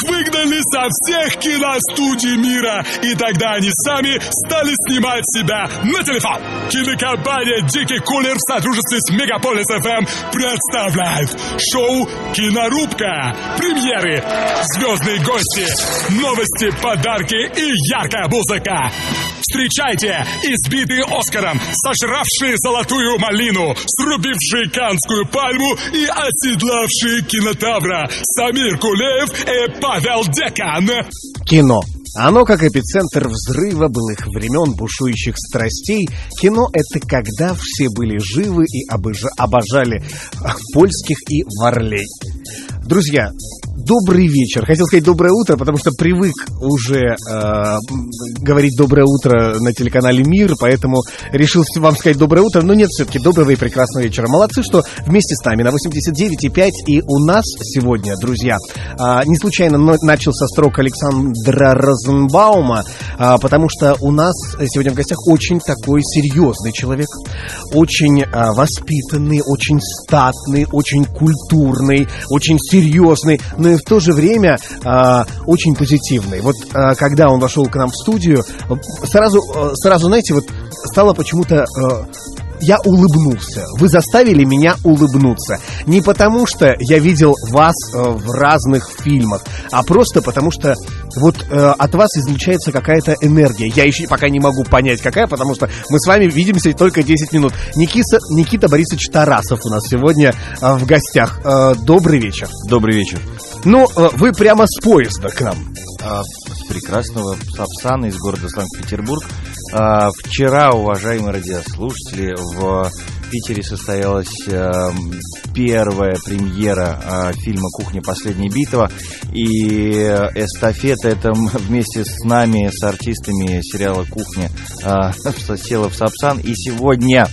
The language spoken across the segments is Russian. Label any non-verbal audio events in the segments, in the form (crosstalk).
Их выгнали со всех киностудий мира, и тогда они сами стали снимать себя на телефон. Кинокомпания «Дикий кулер» в сотрудничестве с Мегаполис ФМ представляет шоу «Кинорубка». Премьеры, звездные гости, новости, подарки и яркая музыка. Встречайте избитые Оскаром, сожравшие золотую малину, срубившие канскую пальму и оседлавшие кинотавра Самир Кулеев и Павел Декан. Кино. Оно, как эпицентр взрыва былых времен бушующих страстей, кино — это когда все были живы и обожа- обожали польских и варлей. Друзья, добрый вечер. Хотел сказать доброе утро, потому что привык уже э, говорить доброе утро на телеканале Мир, поэтому решил вам сказать доброе утро. Но нет, все-таки доброго и прекрасного вечера. Молодцы, что вместе с нами на 89,5. И у нас сегодня, друзья, э, не случайно начался строк Александра Розенбаума, э, потому что у нас сегодня в гостях очень такой серьезный человек, очень э, воспитанный, очень статный, очень культурный, очень серьезный, но и в то же время э, очень позитивный. Вот э, когда он вошел к нам в студию, сразу, э, сразу знаете, вот стало почему-то... Э, я улыбнулся. Вы заставили меня улыбнуться. Не потому, что я видел вас э, в разных фильмах, а просто потому, что вот э, от вас излучается какая-то энергия. Я еще пока не могу понять, какая, потому что мы с вами видимся только 10 минут. Никита, Никита Борисович Тарасов у нас сегодня э, в гостях. Э, добрый вечер. Добрый вечер. Ну, э, вы прямо с поезда к нам. А, с прекрасного Сапсана из города Санкт-Петербург. А, вчера, уважаемые радиослушатели, в Питере состоялась а, первая премьера а, фильма «Кухня. Последняя битва». И эстафета это вместе с нами, с артистами сериала «Кухня» а, (laughs) села в Сапсан. И сегодня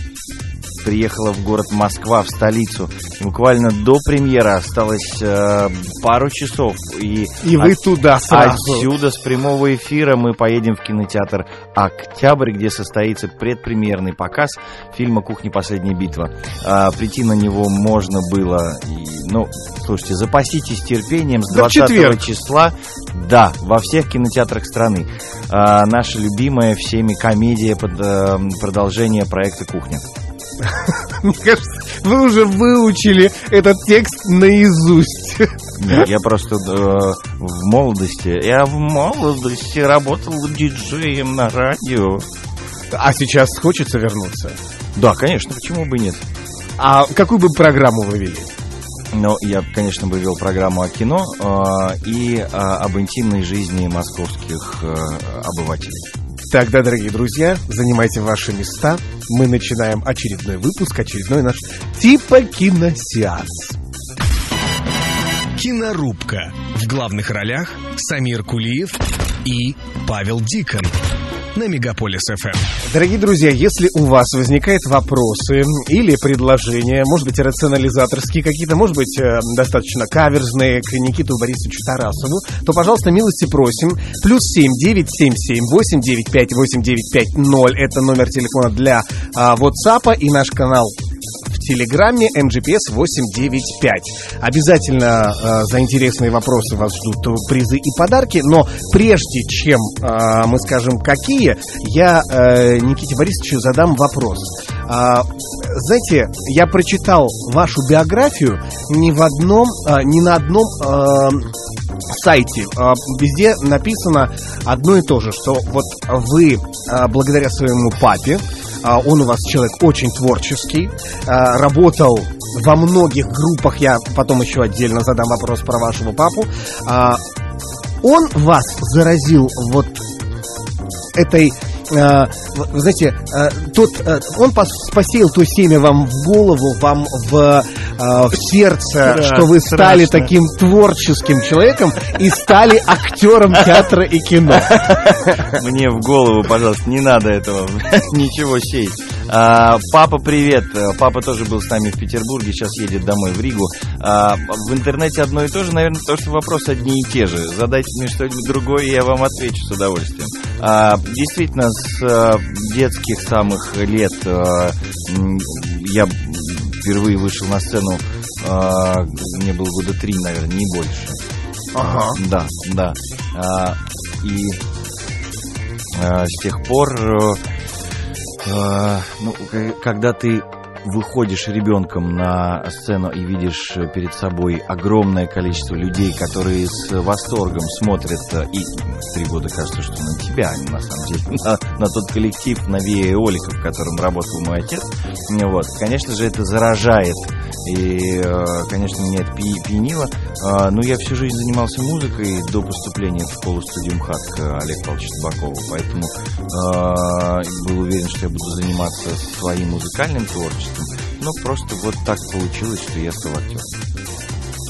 приехала в город Москва, в столицу. Буквально до премьеры осталось э, пару часов. И, и вы от, туда сразу. Отсюда, с прямого эфира, мы поедем в кинотеатр «Октябрь», где состоится предпремьерный показ фильма «Кухня. Последняя битва». А, прийти на него можно было... И, ну, слушайте, запаситесь терпением с 20 числа. Да, во всех кинотеатрах страны. А, наша любимая всеми комедия под а, продолжение проекта «Кухня». (laughs) Мне кажется, вы уже выучили этот текст наизусть. Нет, я просто э, в молодости, я в молодости работал диджеем на радио. А сейчас хочется вернуться? Да, конечно, почему бы нет? А какую бы программу вы вели? Ну, я, конечно, бы вел программу о кино э, и э, об интимной жизни московских э, обывателей. Тогда, дорогие друзья, занимайте ваши места. Мы начинаем очередной выпуск, очередной наш типа киносеанс. Кинорубка. В главных ролях Самир Кулиев и Павел Дикон на Мегаполис ФМ. Дорогие друзья, если у вас возникают вопросы или предложения, может быть, рационализаторские какие-то, может быть, э, достаточно каверзные к Никиту Борисовичу Тарасову, то, пожалуйста, милости просим. Плюс семь девять семь семь восемь девять пять восемь девять пять ноль. Это номер телефона для а, WhatsApp и наш канал Телеграме MGPS 895. Обязательно э, за интересные вопросы вас ждут призы и подарки, но прежде чем э, мы скажем какие, я э, Никите Борисовичу задам вопрос. Э, знаете, я прочитал вашу биографию не в одном, э, не на одном э, сайте. Э, везде написано одно и то же, что вот вы э, благодаря своему папе а, он у вас человек очень творческий, а, работал во многих группах, я потом еще отдельно задам вопрос про вашего папу. А, он вас заразил вот этой вы знаете, тот, он посеял то семя вам в голову, вам в, в сердце, да, что вы стали страшно. таким творческим человеком и стали актером театра и кино. (laughs) Мне в голову, пожалуйста, не надо этого, (laughs) ничего сеять. А, папа, привет. Папа тоже был с нами в Петербурге, сейчас едет домой в Ригу. А, в интернете одно и то же, наверное, то, что вопросы одни и те же. Задайте мне что-нибудь другое, и я вам отвечу с удовольствием. А, действительно, с а, детских самых лет а, я впервые вышел на сцену, а, мне было года три, наверное, не больше. Ага. Да, да. А, и с тех пор, э, ну, к- когда ты выходишь ребенком на сцену и видишь перед собой огромное количество людей, которые с восторгом смотрят, э, и три года кажется, что на тебя, а не на самом деле, (laughs) на, на тот коллектив, на Вия Эолика, в котором работал мой отец, вот, конечно же, это заражает, и, э, конечно, меня это пьянило, А, но я всю жизнь занимался музыкой до поступления в школу-студию МХАТ к Олегу Павловичу Табакову, поэтому э, был уверен, что я буду заниматься своим музыкальным творчеством, но просто вот так получилось, что я стал актером.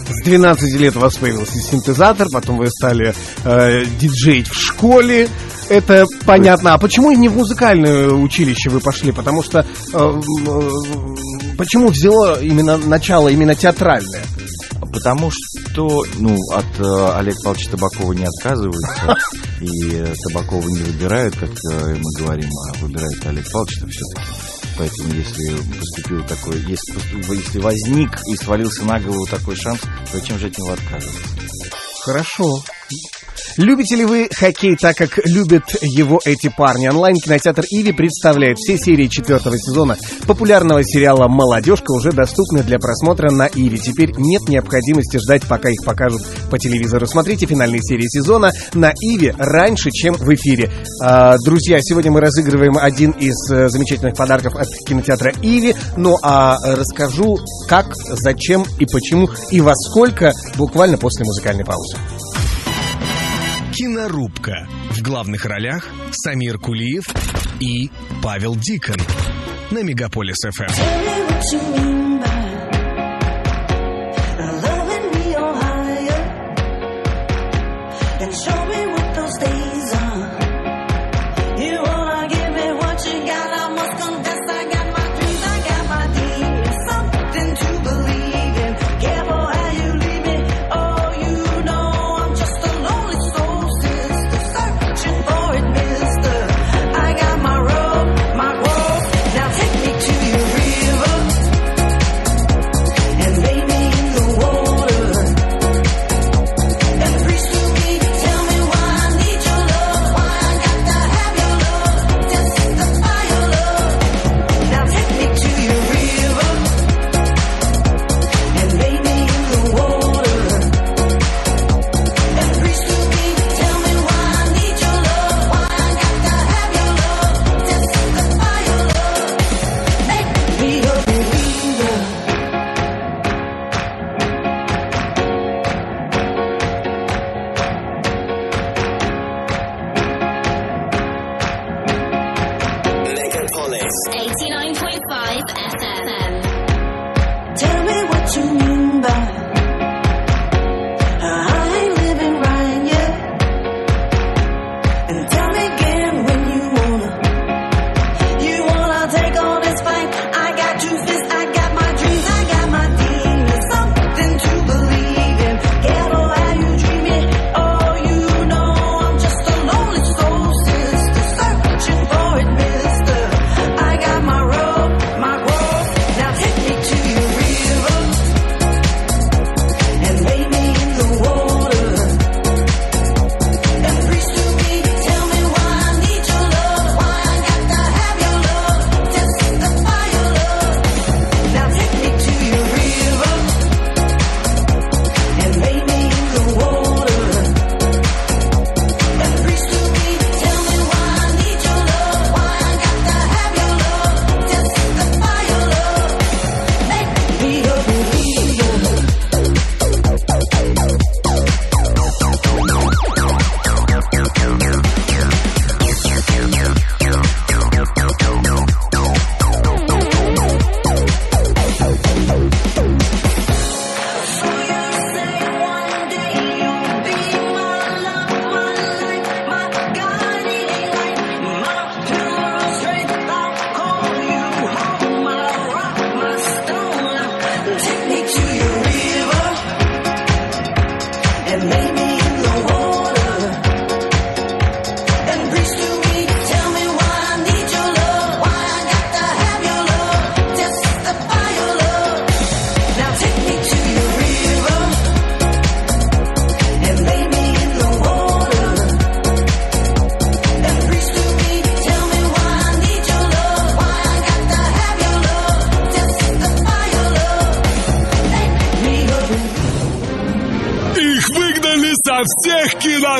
С 12 лет у вас появился синтезатор, потом вы стали э, диджеить в школе. Это понятно. А почему не в музыкальное училище вы пошли? Потому что э, э, почему взяло именно начало именно театральное? Потому что, ну, от э, Олега Павловича Табакова не отказываются, (laughs) и э, Табакова не выбирают, как э, мы говорим, а выбирает Олег Павлович все-таки. Поэтому, если поступил такой, если, если возник и свалился на голову такой шанс, зачем же от него отказываться? Хорошо. Любите ли вы хоккей так, как любят его эти парни? Онлайн-кинотеатр «Иви» представляет все серии четвертого сезона популярного сериала «Молодежка» уже доступны для просмотра на «Иви». Теперь нет необходимости ждать, пока их покажут по телевизору. Смотрите финальные серии сезона на «Иви» раньше, чем в эфире. А, друзья, сегодня мы разыгрываем один из э, замечательных подарков от кинотеатра «Иви». Ну а расскажу, как, зачем и почему и во сколько буквально после музыкальной паузы. Кинорубка. В главных ролях Самир Кулиев и Павел Дикон. На Мегаполис ФМ.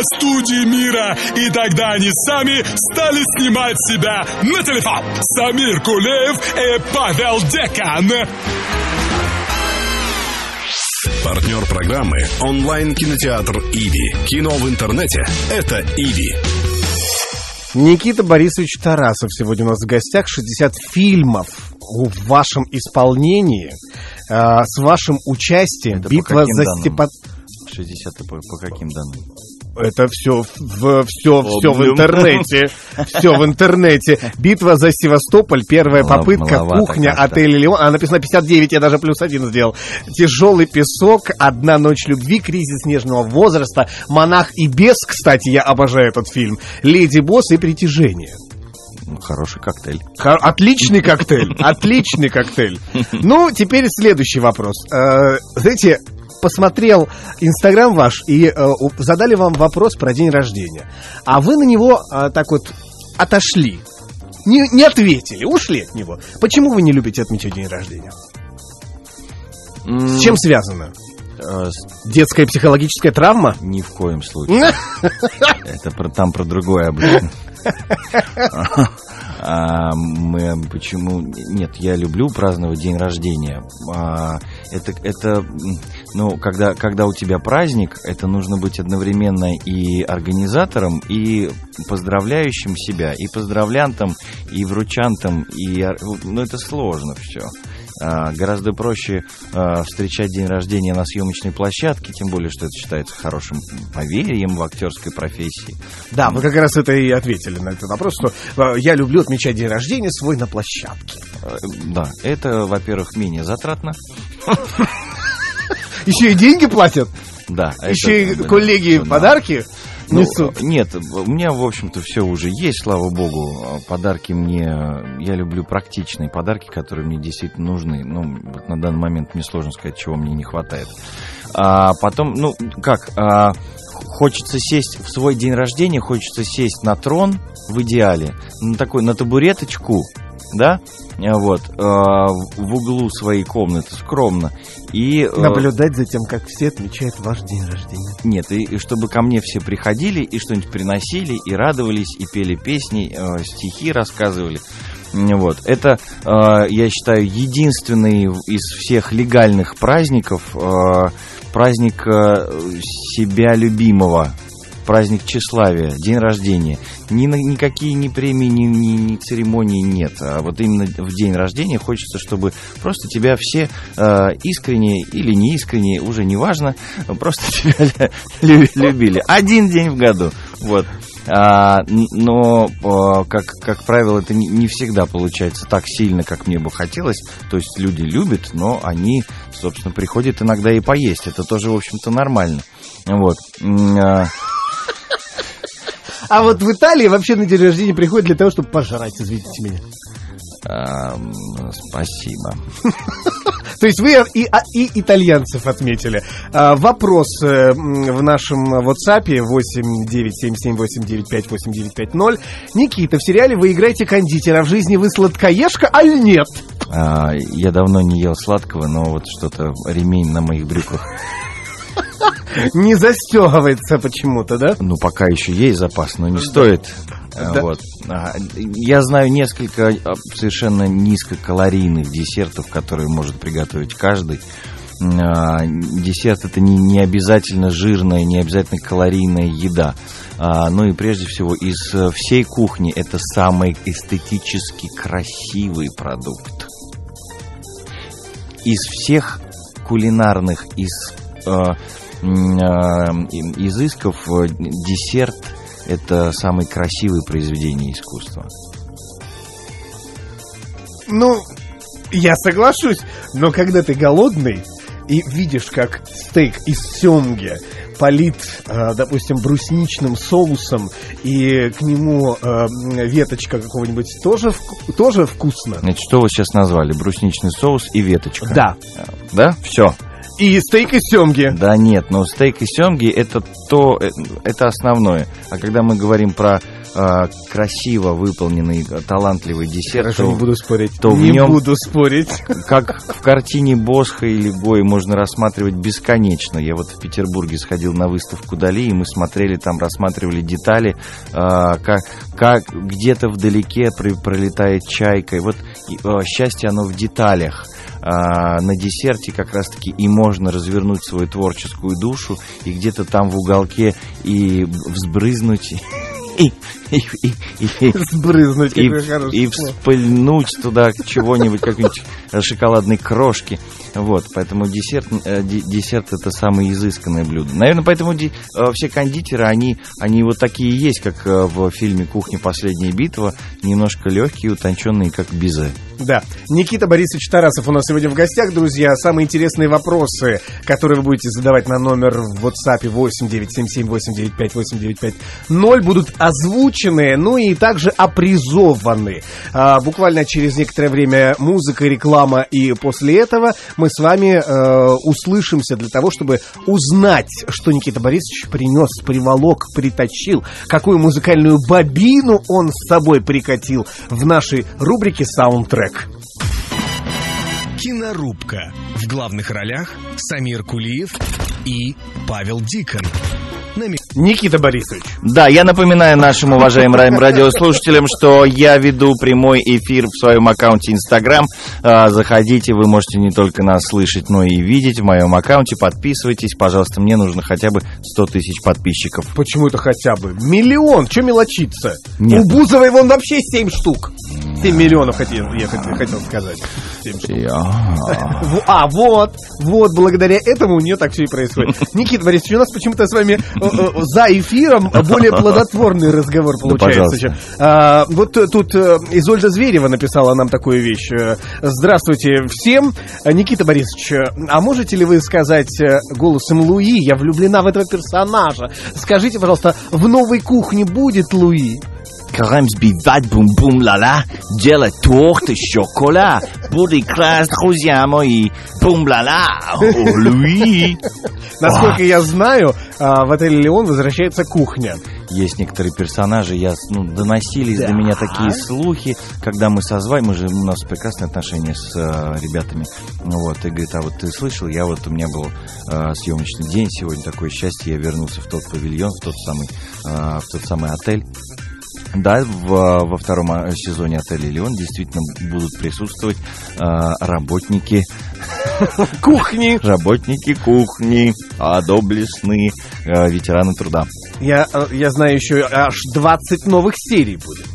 Киностудий мира. И тогда они сами стали снимать себя на телефон. Самир Кулиев и Павел Декан. Партнер программы – онлайн-кинотеатр «Иви». Кино в интернете – это «Иви». Никита Борисович Тарасов сегодня у нас в гостях. 60 фильмов в вашем исполнении, э, с вашим участием. Это по Битва каким за данным? Степан... 60 по, по каким данным? Это все в, все, все в интернете. Все в интернете. Битва за Севастополь. Первая Мало- попытка. Кухня. Отель Леон. А написано 59. Я даже плюс один сделал. Тяжелый песок. Одна ночь любви. Кризис нежного возраста. Монах и бес. Кстати, я обожаю этот фильм. Леди Босс и притяжение. Ну, хороший коктейль. Отличный коктейль, отличный коктейль. Ну, теперь следующий вопрос. Э, Знаете, посмотрел Инстаграм ваш и э, задали вам вопрос про день рождения. А вы на него э, так вот отошли. Не, не ответили, ушли от него. Почему вы не любите отмечать день рождения? С чем связано? С- Детская психологическая травма? Ни в коем случае. (laughs) Это про, там про другое обычно. (laughs) А, мы почему? Нет я люблю праздновать день рождения. А, это это ну когда когда у тебя праздник это нужно быть одновременно и организатором и поздравляющим себя и поздравлянтом и вручантом и ну это сложно все гораздо проще а, встречать день рождения на съемочной площадке, тем более, что это считается хорошим поверьем в актерской профессии. Да, вы как раз это и ответили на этот вопрос, что э, я люблю отмечать день рождения свой на площадке. Э, Да, это, во-первых, менее затратно. Еще и деньги платят, Да. еще и коллеги да. подарки Ну, несут. нет, у меня, в общем-то, все уже есть, слава богу. А Подарки мне... Я люблю практичные подарки, которые мне действительно нужны. Ну, вот на данный момент мне сложно сказать, чего мне не хватает. А потом, ну, как... а, хочется сесть в свой день рождения, хочется сесть на трон, в идеале, на такой, на табуреточку, да, а, вот, а, в углу своей комнаты, скромно, и... э, Наблюдать за тем, как все отмечают ваш день рождения. нет, и, и чтобы ко мне все приходили и что-нибудь приносили, и радовались, и пели песни, э, стихи рассказывали. Вот. Это, э, я считаю, единственный из всех легальных праздников э, праздник э, себя любимого, праздник тщеславия, день рождения. Ни, никакие ни премии, ни, ни- ни церемонии нет. А вот именно в день рождения хочется, чтобы просто тебя все э, искренне или не искренне, уже не важно, просто (laughs) тебя лю- любили. Один день в году. Вот. А, но, э, как, как правило, это не, не всегда получается так сильно, как мне бы хотелось. То есть люди любят, но они, собственно, приходят иногда и поесть. Это тоже, в общем-то, нормально. Вот. А, вот в Италии вообще на день рождения приходят для того, чтобы пожрать, извините меня. спасибо. (laughs) То есть вы и, а- и итальянцев отметили. А, вопрос э, в нашем WhatsApp 8977895890. Никита, в сериале вы играете кондитера, в жизни вы сладкоежка, а или нет? А, я давно не ел сладкого, но вот что-то ремень на моих брюках. Не застегивается почему-то, да? Ну, пока еще есть запас, но не стоит. А, Да. Вот. А, Я знаю несколько а, совершенно низкокалорийных десертов, которые может приготовить каждый. А, Десерт это не, не обязательно жирная, не обязательно калорийная еда. А, Ну и прежде всего из э, всей кухни это самый эстетически красивый продукт. Из всех кулинарных из, изысков э, десерт это самое красивое произведение искусства. Ну, я соглашусь, но когда ты голодный и видишь, как стейк из семги полит, э, допустим, брусничным соусом, и к нему э, веточка какого-нибудь тоже, тоже вкусно. Значит, что вы сейчас назвали? Брусничный соус и веточка. Да. Да? Все. И стейк из семги. Да нет, но стейк и семги это то, э, это основное. А когда мы говорим про э, красиво выполненный, э, талантливый десерт, Хорошо, то, не буду спорить. то в не нем- буду спорить. как в картине Босха или Гои можно рассматривать бесконечно. Я вот в Петербурге сходил на выставку Дали, и мы смотрели там, рассматривали детали, а, как, как где-то вдалеке при- пролетает чайка. И вот а, счастье, оно в деталях. А, на десерте как раз-таки и можно развернуть свою творческую душу, и где-то там в уголке и взбрызнуть, (laughs) и, Сбрызнуть, и, и вспыльнуть туда чего-нибудь, какой-нибудь шоколадной крошки. Вот, поэтому десерт, э, де- десерт это самое изысканное блюдо. Наверное, поэтому э, все кондитеры, они, они вот такие есть, как э, в фильме «Кухня. Последняя битва», немножко легкие, утонченные, как безе. Да. Никита Борисович Тарасов у нас сегодня в гостях, друзья. Самые интересные вопросы, которые вы будете задавать на номер в WhatsApp 8977-895-8950 будут озвучены, ну и также опризованы. А, буквально через некоторое время музыка, реклама, и после этого мы с вами э, услышимся для того, чтобы узнать, что Никита Борисович принес, приволок, приточил, какую музыкальную бобину он с собой прикатил в нашей рубрике «Саундтрек». Кинорубка. В главных ролях Самир Кулиев и Павел Дикон. Никита Борисович. Да, я напоминаю нашим уважаемым ра- (laughs) радиослушателям, что я веду прямой эфир в своем аккаунте Инстаграм. Заходите, вы можете не только нас слышать, но и видеть в моем аккаунте. Подписывайтесь, пожалуйста, мне нужно хотя бы 100 тысяч подписчиков. Почему это хотя бы? Миллион, что мелочиться? Нет. У Бузовой вон вообще 7 штук. 7 миллионов хотел, я хотел, хотел сказать. Штук. (laughs) А, вот, вот, благодаря этому у нее так все и происходит. (laughs) Никита Борисович, у нас почему-то с вами э, за эфиром (laughs) более плодотворный разговор получается. еще. А, вот э, тут э, Изольда Зверева написала нам такую вещь. Э, Здравствуйте всем. Э, Никита Борисович, э, а можете ли вы сказать э, голосом Луи, я влюблена в этого персонажа. Скажите, пожалуйста, в новой кухне будет Луи? Крем сбивать бум-бум ла-ла, делать торт и шокола, будет класс, друзья мои, бум-ла-ла, о, Луи. Насколько я знаю, а, в отеле Леон возвращается кухня. Есть некоторые персонажи, я, ну, доносились Да. до меня такие слухи, когда мы созвали, мы же, у нас прекрасные отношения с э, ребятами, вот, и говорит, а вот ты слышал, я вот, у меня был э, съемочный день сегодня, такое счастье, я вернулся в тот павильон, в тот самый, э, в тот самый отель, да, в- во втором э, сезоне отеля «Леон» действительно будут присутствовать э, работники, (laughs) Кухни. работники кухни, а доблестные э, ветераны труда. Я, э, я знаю еще аж 20 новых серий будет.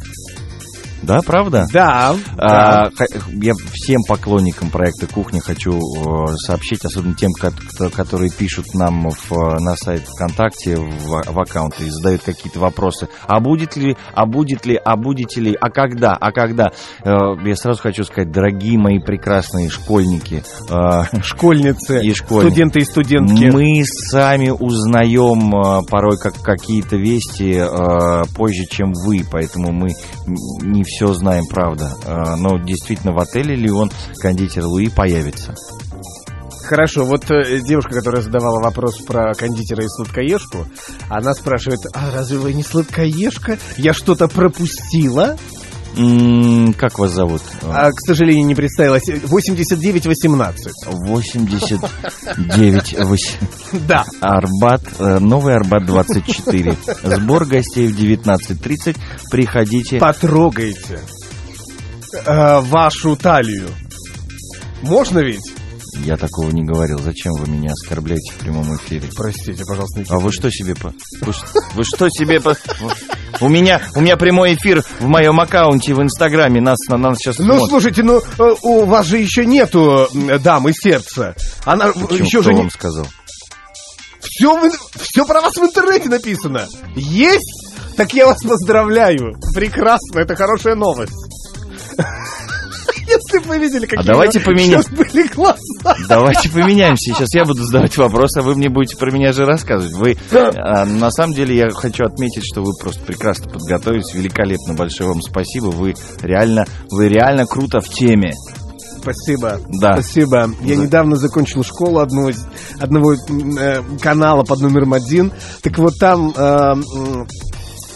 Да, правда? Да. А, х- я всем поклонникам проекта «Кухня» хочу э, сообщить, особенно тем, которые пишут нам в, на сайт ВКонтакте в, в аккаунты и задают какие-то вопросы. А будет ли, а будет ли, а будете ли, а когда, а когда? Э, я сразу хочу сказать, дорогие мои прекрасные школьники, э, Школьницы, И школьники. студенты и студентки. мы сами узнаем порой как какие-то вести позже, чем вы, поэтому мы не все знаем, правда. Э, но действительно в отеле Леон кондитер Луи появится. Хорошо, вот э, девушка, которая задавала вопрос про кондитера и сладкоежку, она спрашивает, а разве вы не сладкоежка? Я что-то пропустила? Как вас зовут? А, к сожалению, не представилась. 8918. 89 восемь- (laughs) Да. Арбат, э, новый Арбат 24. Сбор гостей в 19.30. Приходите. Потрогайте э, вашу талию. Можно ведь? Я такого не говорил. Зачем вы меня оскорбляете в прямом эфире? Простите, пожалуйста, Никита. А вы что себе по... Вы что себе по... У меня, у меня прямой эфир в моем аккаунте в Инстаграме. Нас, на нас сейчас Ну, слушайте, ну, э, у вас же еще нету м, дамы сердца. Она Почему? еще Кто же не... вам сказал? Все, все про вас в интернете написано. Есть? Так я вас поздравляю. Прекрасно, это хорошая новость. Если бы вы видели, какие А давайте у меня поменяем. сейчас были глаза. Давайте (laughs) поменяемся. Сейчас я буду задавать вопрос, а вы мне будете про меня же рассказывать. Вы, а, на самом деле, я хочу отметить, что вы просто прекрасно подготовились, великолепно, большое вам спасибо. Вы реально, вы реально круто в теме. Спасибо. Да. Спасибо. Я Да. недавно закончил школу одного, из- одного э, канала под номером один. Так вот там э,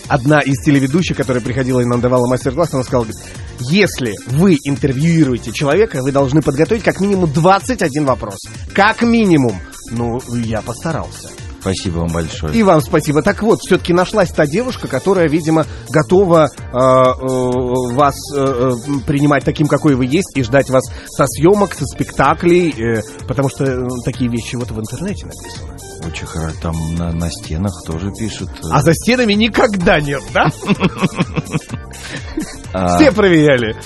одна из телеведущих, которая приходила и нам давала мастер-класс, она сказала, если вы интервьюируете человека, вы должны подготовить как минимум 21 вопрос. Как минимум. Ну, я постарался. Спасибо вам большое. И вам спасибо. Так вот, все-таки нашлась та девушка, которая, видимо, готова э, э, вас э, э, принимать таким, какой вы есть, и ждать вас со съемок, со спектаклей, э, потому что э, такие вещи вот в интернете написаны. Хорошо. Там на, на стенах тоже пишут. э, А за стенами никогда нет, да? а, Все проверяли.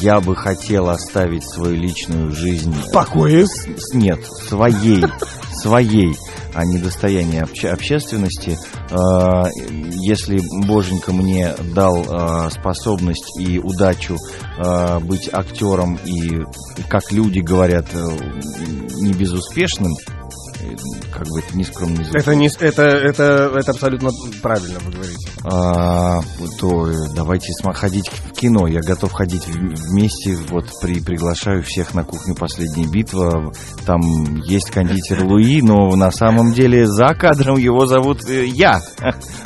Я бы хотел оставить свою личную жизнь... В покое. Нет, своей, своей, а не достояние обще- общественности. А, Если Боженька мне дал а, способность и удачу быть актером и, как люди говорят, э, не безуспешным, как бы это не звучит, Это, не, это, это, это абсолютно правильно вы говорите. а, то э, давайте ходить в кино. Я готов ходить вместе. Вот при, приглашаю всех на кухню «Последняя битва». Там есть кондитер Луи, но на самом деле за кадром его зовут э, я.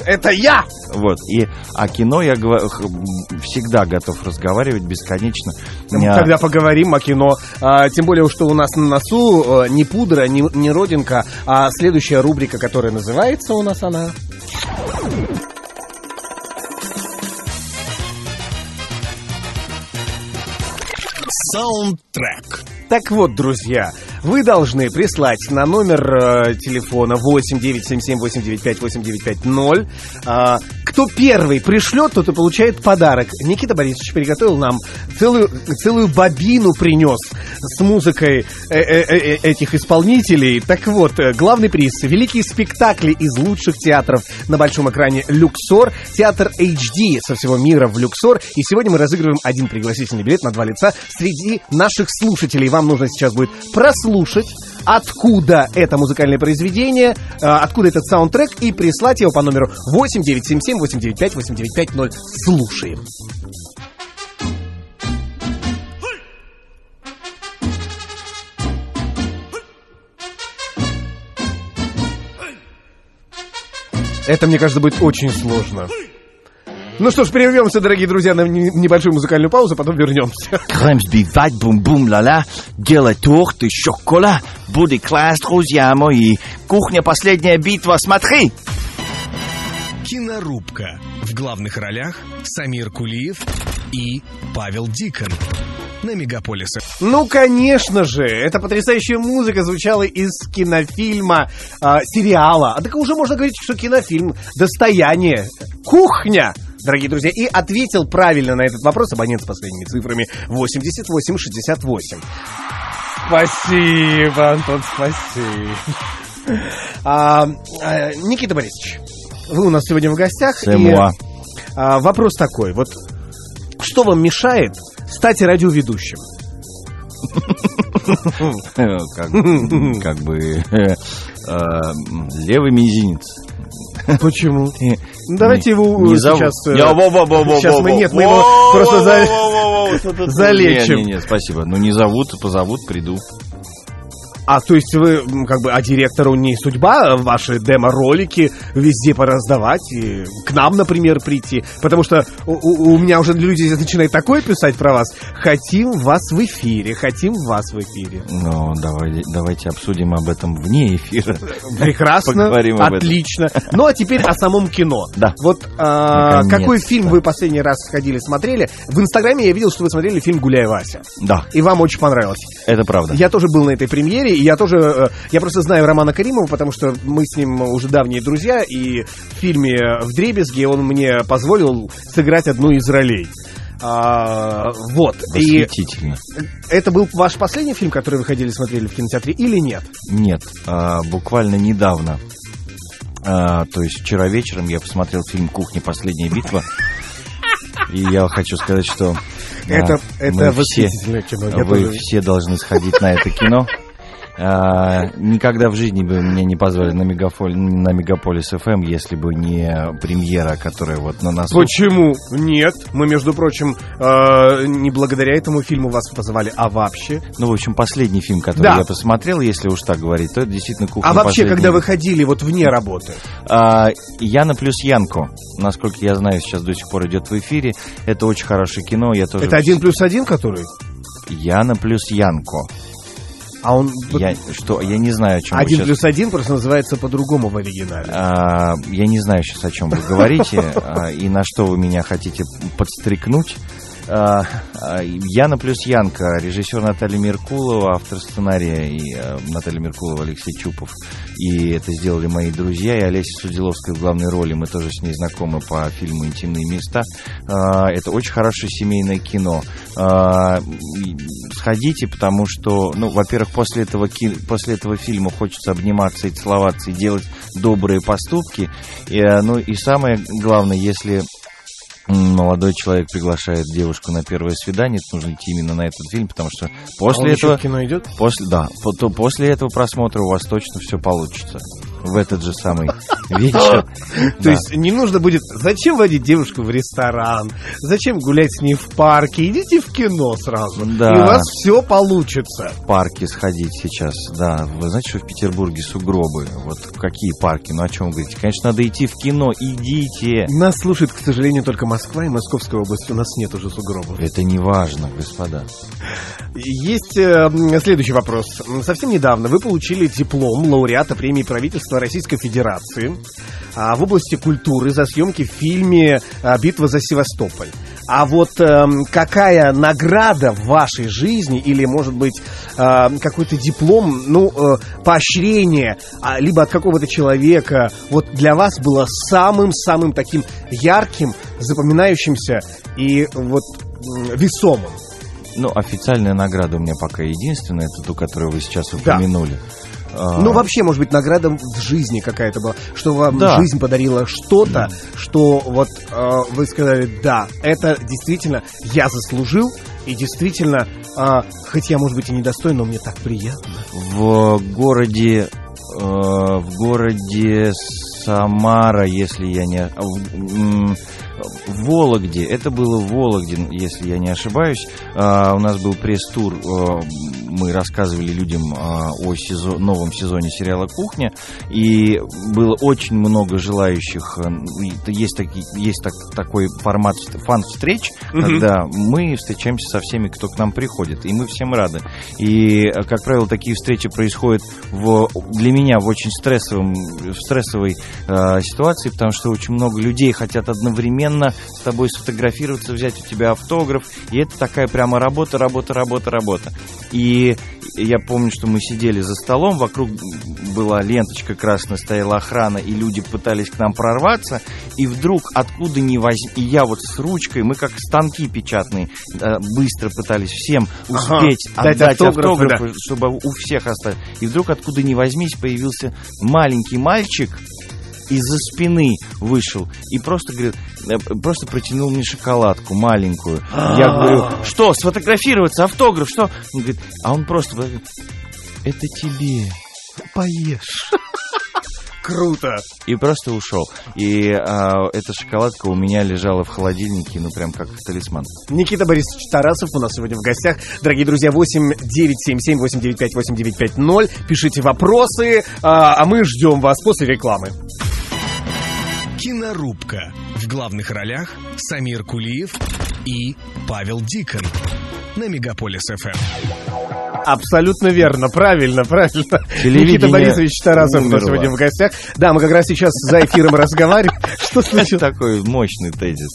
Это я! Вот. И, а кино я всегда готов разговаривать бесконечно. Ну, Тогда поговорим о кино. А, тем более, что у нас на носу э, не пудра, не, не родинка, а следующая рубрика, которая называется у нас она... Саундтрек. Так вот, друзья, вы должны прислать на номер э, телефона 89778958950. А, кто первый пришлет, тот и получает подарок. Никита Борисович приготовил нам целую, целую бобину принес с музыкой э, э, э, этих исполнителей. Так вот, главный приз – великие спектакли из лучших театров на большом экране «Люксор», театр HD со всего мира в «Люксор». И сегодня мы разыгрываем один пригласительный билет на два лица среди наших слушателей. Вам нужно сейчас будет прослушать, откуда это музыкальное произведение, э, откуда этот саундтрек, и прислать его по номеру 8977-895-8950. Слушаем. Это, мне кажется, будет очень сложно. Ну что ж, прервемся, дорогие друзья, на не- небольшую музыкальную паузу, потом вернемся. Крэмсби, вать, бум-бум, ла-ла, делай торты, шокола, будет класс, друзья мои. Кухня, последняя битва, смотри! Кинорубка. В главных ролях Самир Кулиев и Павел Дикон. На Мегаполисе. Ну, конечно же, эта потрясающая музыка звучала из кинофильма, а, сериала. А так уже можно говорить, что кинофильм «Достояние», «Кухня». Дорогие друзья, и ответил правильно на этот вопрос абонент с последними цифрами 8868. Спасибо, Антон, спасибо. А, а, Никита Борисович, вы у нас сегодня в гостях. И, а, вопрос такой, вот что вам мешает стать радиоведущим? Как, как бы э, э, левый мизинец. Почему? Давайте его Не сейчас... сейчас мы нет, мы его просто (laughs) залечим. Не, не, не, спасибо. Ну не зовут, позовут, приду. А, то есть вы, как бы, а директору не судьба ваши демо-ролики везде пораздавать и к нам, например, прийти? Потому что у, у- у меня уже люди начинают такое писать про вас. Хотим вас в эфире, хотим вас в эфире. Ну, давай, давайте обсудим об этом вне эфира. Прекрасно, Поговорим отлично. Ну, а теперь о самом кино. Да. Вот а, какой фильм вы последний раз сходили, смотрели? В Инстаграме я видел, что вы смотрели фильм «Гуляй, Вася». Да, И вам очень понравилось. это правда. Я тоже был на этой премьере, и я тоже... э, Я просто знаю Романа Каримова, потому что мы с ним уже давние друзья, и в фильме «В дребезге» он мне позволил сыграть одну из ролей. А, вот. И это был ваш последний фильм, который вы ходили смотрели в кинотеатре, или нет? Нет, а, буквально недавно, а, то есть вчера вечером я посмотрел фильм «Кухня. Последняя битва». И я хочу сказать, что Это, это все, кино. Вы тоже- все должны сходить на это кино. А, никогда в жизни бы меня не позвали на, Мегафоль, на Мегаполис ФМ, если бы не премьера, которая вот на нас... Почему? Нет. Мы, между прочим, э, не благодаря этому фильму вас позвали, а вообще. Ну, в общем, последний фильм, который Да. я посмотрел, если уж так говорить, то это действительно «Кухня А вообще, последний». когда вы ходили вот вне работы? А, Яна плюс Янко, насколько я знаю, сейчас до сих пор идет в эфире. Это очень хорошее кино. Я тоже... Это один плюс один, который? Яна плюс Янко. А он... Я, что, я не знаю, о чем Один сейчас... плюс один просто называется по-другому в оригинале. А, я не знаю сейчас, о чем вы говорите (laughs) а, и на что вы меня хотите подстрекнуть. А, а, Яна плюс Янка, режиссер Наталья Меркулова, автор сценария и а, Наталья Меркулова, Алексей Чупов. И это сделали мои друзья, и Олеся Судиловская в главной роли. Мы тоже с ней знакомы по фильму «Интимные места». Это очень хорошее семейное кино. Сходите, потому что, ну, во-первых, после этого, ки- после этого фильма хочется обниматься и целоваться, и делать добрые поступки. Ну, и самое главное, если молодой человек приглашает девушку на первое свидание, то нужно идти именно на этот фильм, потому что после А этого... кино идет? После, да, по- то после этого просмотра у вас точно все получится. В этот же самый (laughs) вечер. То есть не нужно будет... Зачем водить девушку в ресторан? Зачем гулять с ней в парке? Идите в кино сразу. Да. И у вас все получится. в парке сходить сейчас, да. Вы знаете, что в Петербурге сугробы? Вот какие парки? Ну о чем вы говорите? Конечно, надо идти в кино. Идите. Нас слушает, к сожалению, только Москва и Московская область. У нас нет уже сугробов. Это не важно, господа. Есть э, м, следующий вопрос. Совсем недавно вы получили диплом лауреата премии правительства Российской Федерации а, в области культуры за съемки в фильме а, «Битва за Севастополь». А вот эм, какая награда в вашей жизни или, может быть, э, какой-то диплом, ну, э, поощрение, а, либо от какого-то человека, вот для вас было самым-самым таким ярким, запоминающимся и вот весомым? Ну, официальная награда у меня пока единственная, это ту, которую вы сейчас Да. упомянули. А, Ну, вообще, может быть, награда в жизни какая-то была, что вам Да. жизнь подарила что-то, что вот э, вы сказали, да, это действительно я заслужил, и действительно, э, хоть я, может быть, и недостоин, но мне так приятно. в городе э, в городе Самара, если я не а, в, в Вологде, это было в Вологде, если я не ошибаюсь. А, у нас был пресс-тур, э, мы рассказывали людям а, о сезо- новом сезоне сериала «Кухня», и было очень много желающих. э, Есть, таки- есть так- такой формат фан-встреч, когда мы встречаемся со всеми, кто к нам приходит, и мы всем рады. И, э, как правило, такие встречи происходят в, для меня в очень стрессовом, в стрессовой э, ситуации, потому что очень много людей хотят одновременно с тобой сфотографироваться, взять у тебя автограф, и это такая прямо работа, работа, работа, работа. И я помню, что мы сидели за столом, вокруг была ленточка красная, стояла охрана, и люди пытались к нам прорваться, и вдруг откуда ни возьми, и я вот с ручкой, мы как станки печатные, э, быстро пытались всем Ага, успеть дать отдать автографы, автографы, чтобы у всех оставить. И вдруг откуда ни возьмись появился маленький мальчик, из-за спины вышел и просто говорит, э, просто протянул мне шоколадку маленькую. Я говорю, что, сфотографироваться, автограф, что? Он говорит, а он просто говорит, это тебе. Поешь. (laughs) Круто. И просто ушел. И а, эта шоколадка у меня лежала в холодильнике, ну прям как талисман. Никита Борисович Тарасов у нас сегодня в гостях. Дорогие друзья, 8 977 895 8950. Пишите вопросы, а, а мы ждем вас после рекламы. Кинорубка. В главных ролях Самир Кулиев и Павел Дикон. На Мегаполис ФМ. Абсолютно верно, правильно, правильно. Телевидение Никита Борисович Тарасов у нас умерло. сегодня в гостях. Да, мы как раз сейчас за эфиром разговариваем. (laughs) Что случилось? Такой мощный тезис.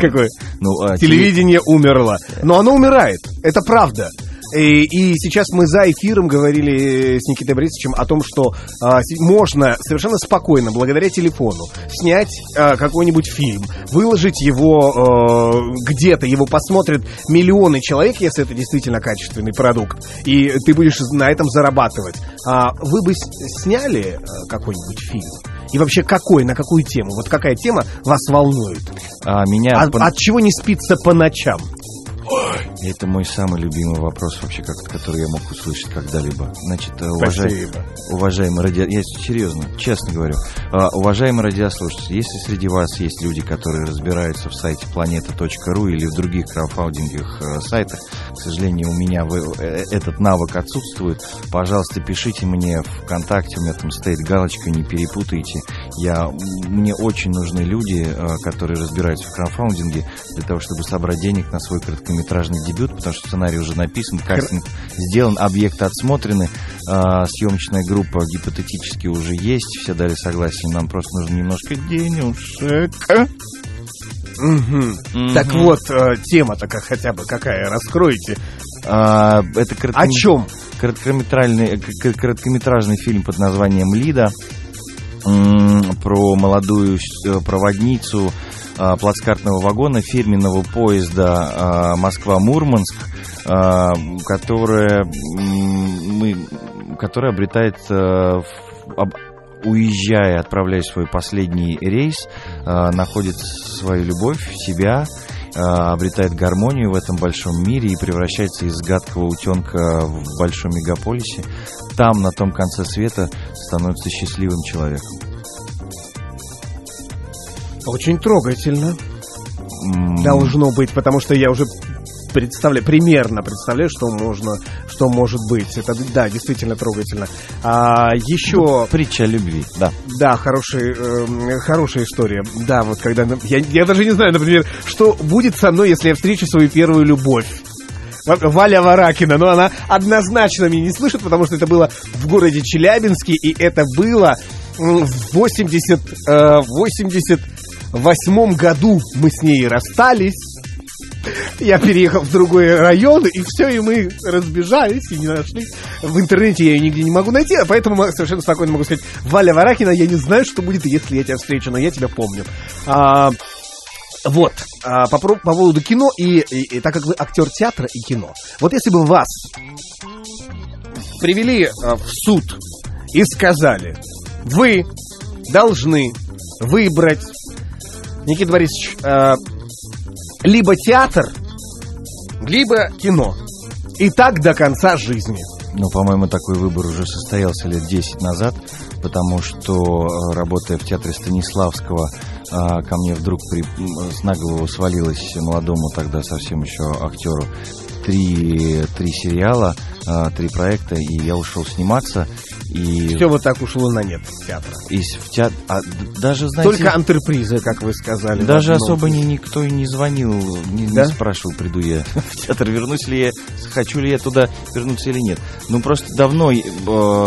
Какой? Ну, а, Телевидение умерло. Но оно умирает. Это правда. И, и сейчас мы за эфиром говорили с Никитой Борисовичем о том, что а, можно совершенно спокойно, благодаря телефону, снять а, какой-нибудь фильм, выложить его э, где-то, его посмотрят миллионы человек, если это действительно качественный продукт, и ты будешь на этом зарабатывать. А вы бы сняли э, какой-нибудь фильм? И вообще какой, на какую тему? Вот какая тема вас волнует? а, меня А- пон- от чего не спится по ночам? Это мой самый любимый вопрос вообще, как, который я мог услышать когда-либо. Значит, э, уважай- Спасибо. уважаемые радио... Я серьезно, честно говорю. А, уважаемые радиослушатели, если среди вас есть люди, которые разбираются в сайте planeta.ru или в других краудфандинговых э, сайтах, к сожалению, у меня э, этот навык отсутствует, пожалуйста, пишите мне ВКонтакте, у меня там стоит галочка, не перепутайте. Я, мне очень нужны люди, которые разбираются в краудфандинге, для того, чтобы собрать денег на свой короткометражный дебют, потому что сценарий уже написан, кастинг сделан, объекты отсмотрены, а, съемочная группа гипотетически уже есть, все дали согласие, нам просто нужно немножко денежек. Мгм. Мгм. Так вот, э, тема-то как хотя бы какая, раскройте. А, это О коротком- чем? короткометражный, к- короткометражный фильм под названием «Лида» про молодую э, проводницу плацкартного вагона фирменного поезда а, Москва-Мурманск, а, которая, мы, которая обретает, э, уезжая, отправляя свой последний рейс, а, находит свою любовь, себя, а, обретает гармонию в этом большом мире и превращается из гадкого утенка в большом мегаполисе. Там, на том конце света, становится счастливым человеком. Очень трогательно. М, Должно быть, потому что я уже представляю, примерно представляю, что можно, что может быть. Это, да, действительно трогательно. А еще, Притча о любви, да. да, хороший, эм, хорошая история. Да, вот когда... Я, я даже не знаю, например, что будет со мной, если я встречу свою первую любовь. Ва- Валя Варакина, но она однозначно меня не слышит, потому что это было в городе Челябинске, и это было в 80, э, 88 году мы с ней расстались. Я переехал в другой район, и все, и мы разбежались, и не нашли. В интернете я ее нигде не могу найти, а поэтому совершенно спокойно могу сказать, Валя Варакина, я не знаю, что будет, если я тебя встречу, но я тебя помню. А, вот, а, по, по поводу кино, и, и- и так как вы актер театра и кино, вот если бы вас привели а, в суд и сказали, вы должны выбрать, Никита Борисович, а, либо театр, либо кино. И так до конца жизни. Ну, по-моему, такой выбор уже состоялся лет 10 назад, потому что, э, работая в театре Станиславского, а, ко мне вдруг при, с на голову свалилось молодому тогда совсем еще актеру три, три сериала, а, три проекта, и я ушел сниматься. И, Все вот так ушло на нет театра. и в театр... а, даже, знаете, Только антрепризы, как вы сказали. в даже особо ни, никто и не звонил, не, не Да? спрашивал, приду я (laughs) в театр, вернусь ли я, хочу ли я туда вернуться или нет. Ну, просто давно э,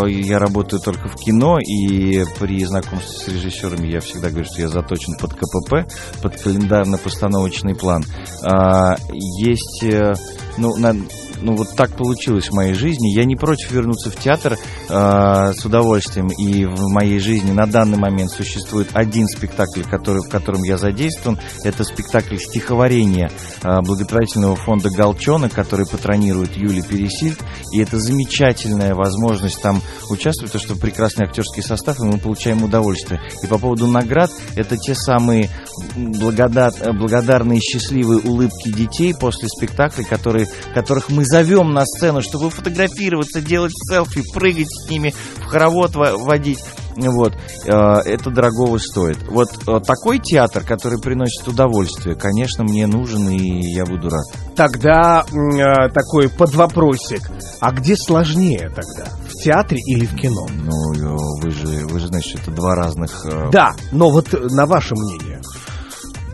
я работаю только в кино, и при знакомстве с режиссерами я всегда говорю, что я заточен под КПП, под календарно-постановочный план. А, есть, э, ну, на- ну, вот так получилось в моей жизни. Я не против вернуться в театр э, с удовольствием. И в моей жизни на данный момент существует один спектакль, который, в котором я задействован. Это спектакль стихотворения э, благотворительного фонда «Галчонок», который патронирует Юлия Пересильд. И это замечательная возможность там участвовать, потому что прекрасный актерский состав, и мы получаем удовольствие. И по поводу наград, это те самые благодар- благодарные счастливые улыбки детей после спектакля, которые, которых мы зовем на сцену, чтобы фотографироваться, делать селфи, прыгать с ними, в хоровод во- водить. Вот. Э, Это дорогого стоит. Вот э, такой театр, который приносит удовольствие, конечно, мне нужен, и я буду рад. Тогда э, такой подвопросик. А где сложнее тогда? В театре или в кино? Ну, э, вы же, вы же что это два разных... э, Да, но вот на ваше мнение.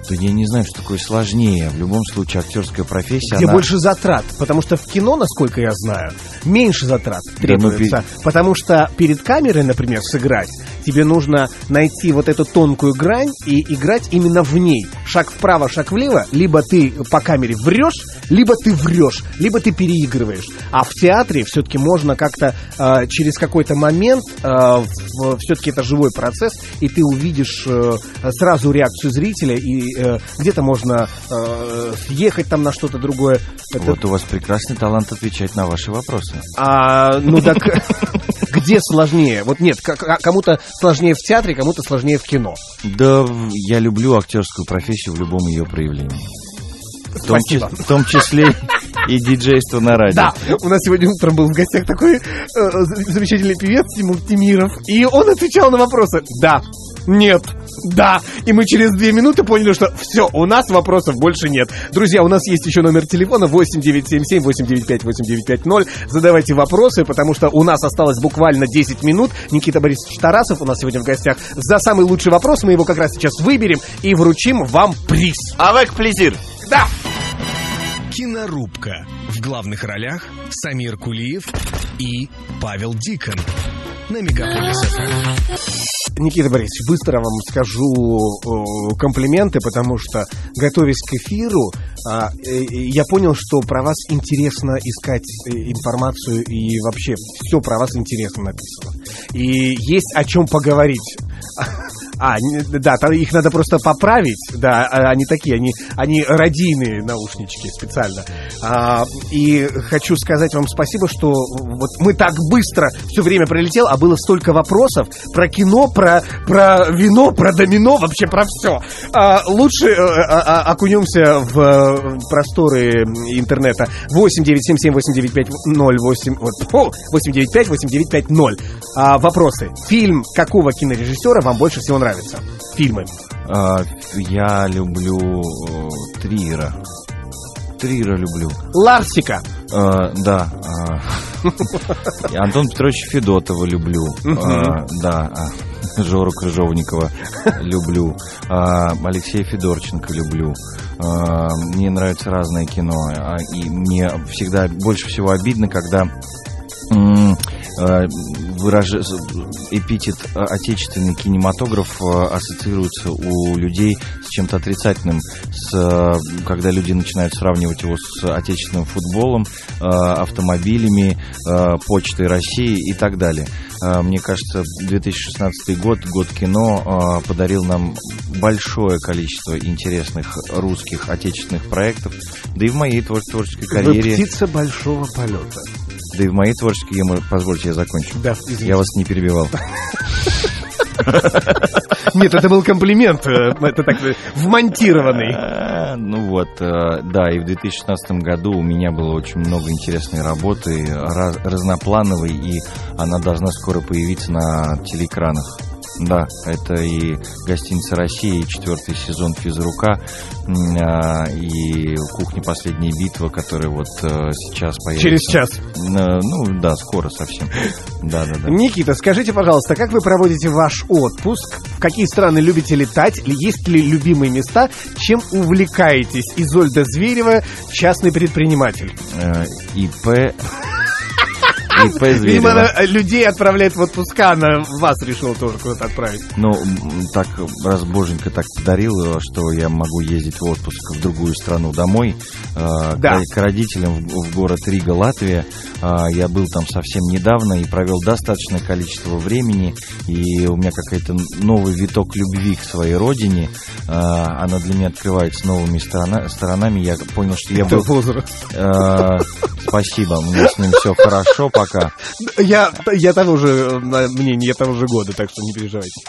Да я не знаю, что такое сложнее. В любом случае, актерская профессия, Где она... больше затрат? Потому что в кино, насколько я знаю, меньше затрат ну, требуется. Потому что перед камерой, например, сыграть, тебе нужно найти вот эту тонкую грань и играть именно в ней. Шаг вправо, шаг влево, либо ты по камере врешь, либо ты врешь, либо ты переигрываешь. А в театре все-таки можно как-то э, через какой-то момент, все-таки это живой процесс, и ты увидишь э, сразу реакцию зрителя, и э, где-то можно э, съехать там на что-то другое. Это- Вот у вас прекрасный талант отвечать на ваши вопросы. а, ну так (laughs) где сложнее? Вот нет, кому-то сложнее в театре, кому-то сложнее в кино. Да, я люблю актерскую профессию в любом ее проявлении. В том, Спасибо. чис- в том числе, И диджейство на радио. Да, у нас сегодня утром был в гостях такой э, замечательный певец Тимур Тимиров, и он отвечал на вопросы «да», «нет», «да». И мы через две минуты поняли, что все, у нас вопросов больше нет. Друзья, у нас есть еще номер телефона 8977-895-8950. Задавайте вопросы, потому что у нас осталось буквально 10 минут. Никита Борисович Тарасов у нас сегодня в гостях. За самый лучший вопрос мы его как раз сейчас выберем и вручим вам приз. Авек плезир. Да! Кинорубка. В главных ролях Самир Кулиев и Павел Дикон. На Мегаполис ФМ. Никита Борисович, быстро вам скажу э, комплименты, потому что, готовясь к эфиру, а, э, я понял, что про вас интересно искать э, информацию и вообще все про вас интересно написано. И есть о чем поговорить. (laughs) А, да, их надо просто поправить, да, а они такие, они, они радийные наушнички специально. А, и хочу сказать вам спасибо, что вот мы так быстро все время пролетел, а было столько вопросов про кино, про, про вино, про домино, вообще про все. лучше э, а- а- окунемся в э, просторы интернета. 8977-895-08, вот, фу, 895-8950. А, вопросы. Фильм какого кинорежиссера вам больше всего нравится? Фильмы. А, Я люблю э, Триера. Триера люблю. Ларсика. А, Да. а, Антон Петрович Федотова люблю. А, Да. а, Жору Крыжовникова люблю. А, Алексея Федорченко люблю. А, Мне нравится разное кино. а, И мне всегда больше всего обидно, когда э, выраж- эпитет э, отечественный кинематограф э, ассоциируется у людей с чем-то отрицательным, с, э, когда люди начинают сравнивать его с отечественным футболом, автомобилями, почтой России и так далее. Мне кажется, 2016 год, год кино, подарил нам большое количество интересных русских отечественных проектов, да и в моей твор- творческой Вы карьере, птица большого полета. Да и в моей творческой, я- позвольте, я закончу. Да, извините. Я вас не перебивал. Нет, это был комплимент. э, Это так э, вмонтированный. А, Ну вот, э, да, и в 2016 году у меня было очень много интересной работы, раз- разноплановой, и она должна скоро появиться на телеэкранах. Да, это и «Гостиница России», и четвертый сезон «Физрука», а, и «Кухня. Последняя битва», которая вот э, сейчас появится. Через час. Э, Ну, да, скоро совсем. Да-да-да. Никита, скажите, пожалуйста, как вы проводите ваш отпуск? В какие страны любите летать? Есть ли любимые места? Чем увлекаетесь? Изольда Зверева, частный предприниматель. Э, ИП Видимо, э, людей отправляет в отпуска, она вас решила тоже куда-то отправить. Ну, так, раз Боженька так подарил, э, что я могу ездить в отпуск в другую страну домой, э, Да. к, к родителям в, в город Рига, Латвия. А, Я был там совсем недавно и провел достаточное количество времени, и у меня какой-то новый виток любви к своей родине. Она для меня открывается новыми сторона- сторонами. Я понял, что я Это был... возраст. э, Спасибо, меня с ним все хорошо пока. (laughs) Я, я того же на- мнения, я того же года, так что не переживайте.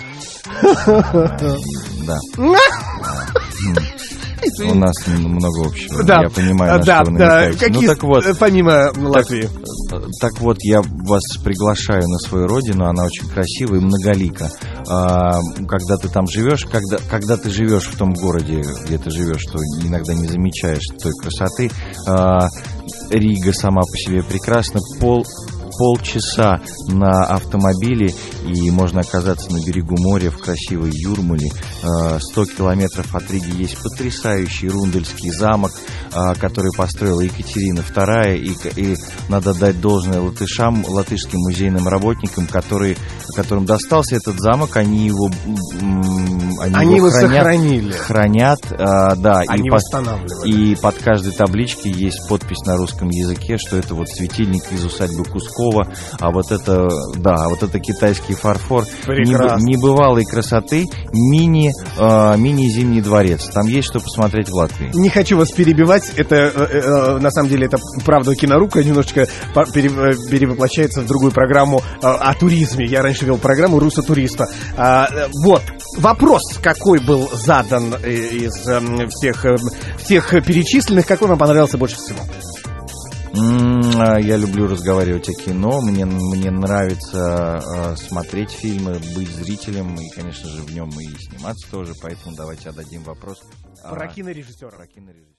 Да. (laughs) У нас много общего. Да, Я понимаю, на да, что вы да. Какие, Ну так вот, э, помимо Латвии? э, так вот, я вас приглашаю на свою родину, она очень красивая и многолика. А, Когда ты там живешь, когда, когда ты живешь в том городе, где ты живешь, то иногда не замечаешь той красоты. А, Рига сама по себе прекрасна. Пол, полчаса на автомобиле, и можно оказаться на берегу моря в красивой Юрмале. Э, 100 километров от Риги есть потрясающий Рундельский замок, э, который построила Екатерина II, и, и надо дать должное латышам, латышским музейным работникам, которые, которым достался этот замок, они его, они Они его хранят, сохранили. хранят, э, да, и Они по- восстанавливали. и под каждой табличкой есть подпись на русском языке, что это вот светильник из усадьбы Кускова, а вот это, да, а вот это китайский фарфор Прекрасно. небы- небывалой красоты мини, э, мини-зимний дворец. Там есть что посмотреть в Латвии. Не хочу вас перебивать, это э, э, на самом деле это правда кинорука немножечко пере- э, перевоплощается в другую программу э, о туризме. Я раньше вел программу Руса туриста. А, э, вот вопрос, какой был задан э, из эм, всех э, всех перечисленных, какой вам понравился больше всего? А, Я люблю разговаривать о кино, мне, мне нравится а, смотреть фильмы, быть зрителем и, конечно же, в нем и сниматься тоже, поэтому давайте отдадим вопрос. а, Про кинорежиссера. про кинорежиссера.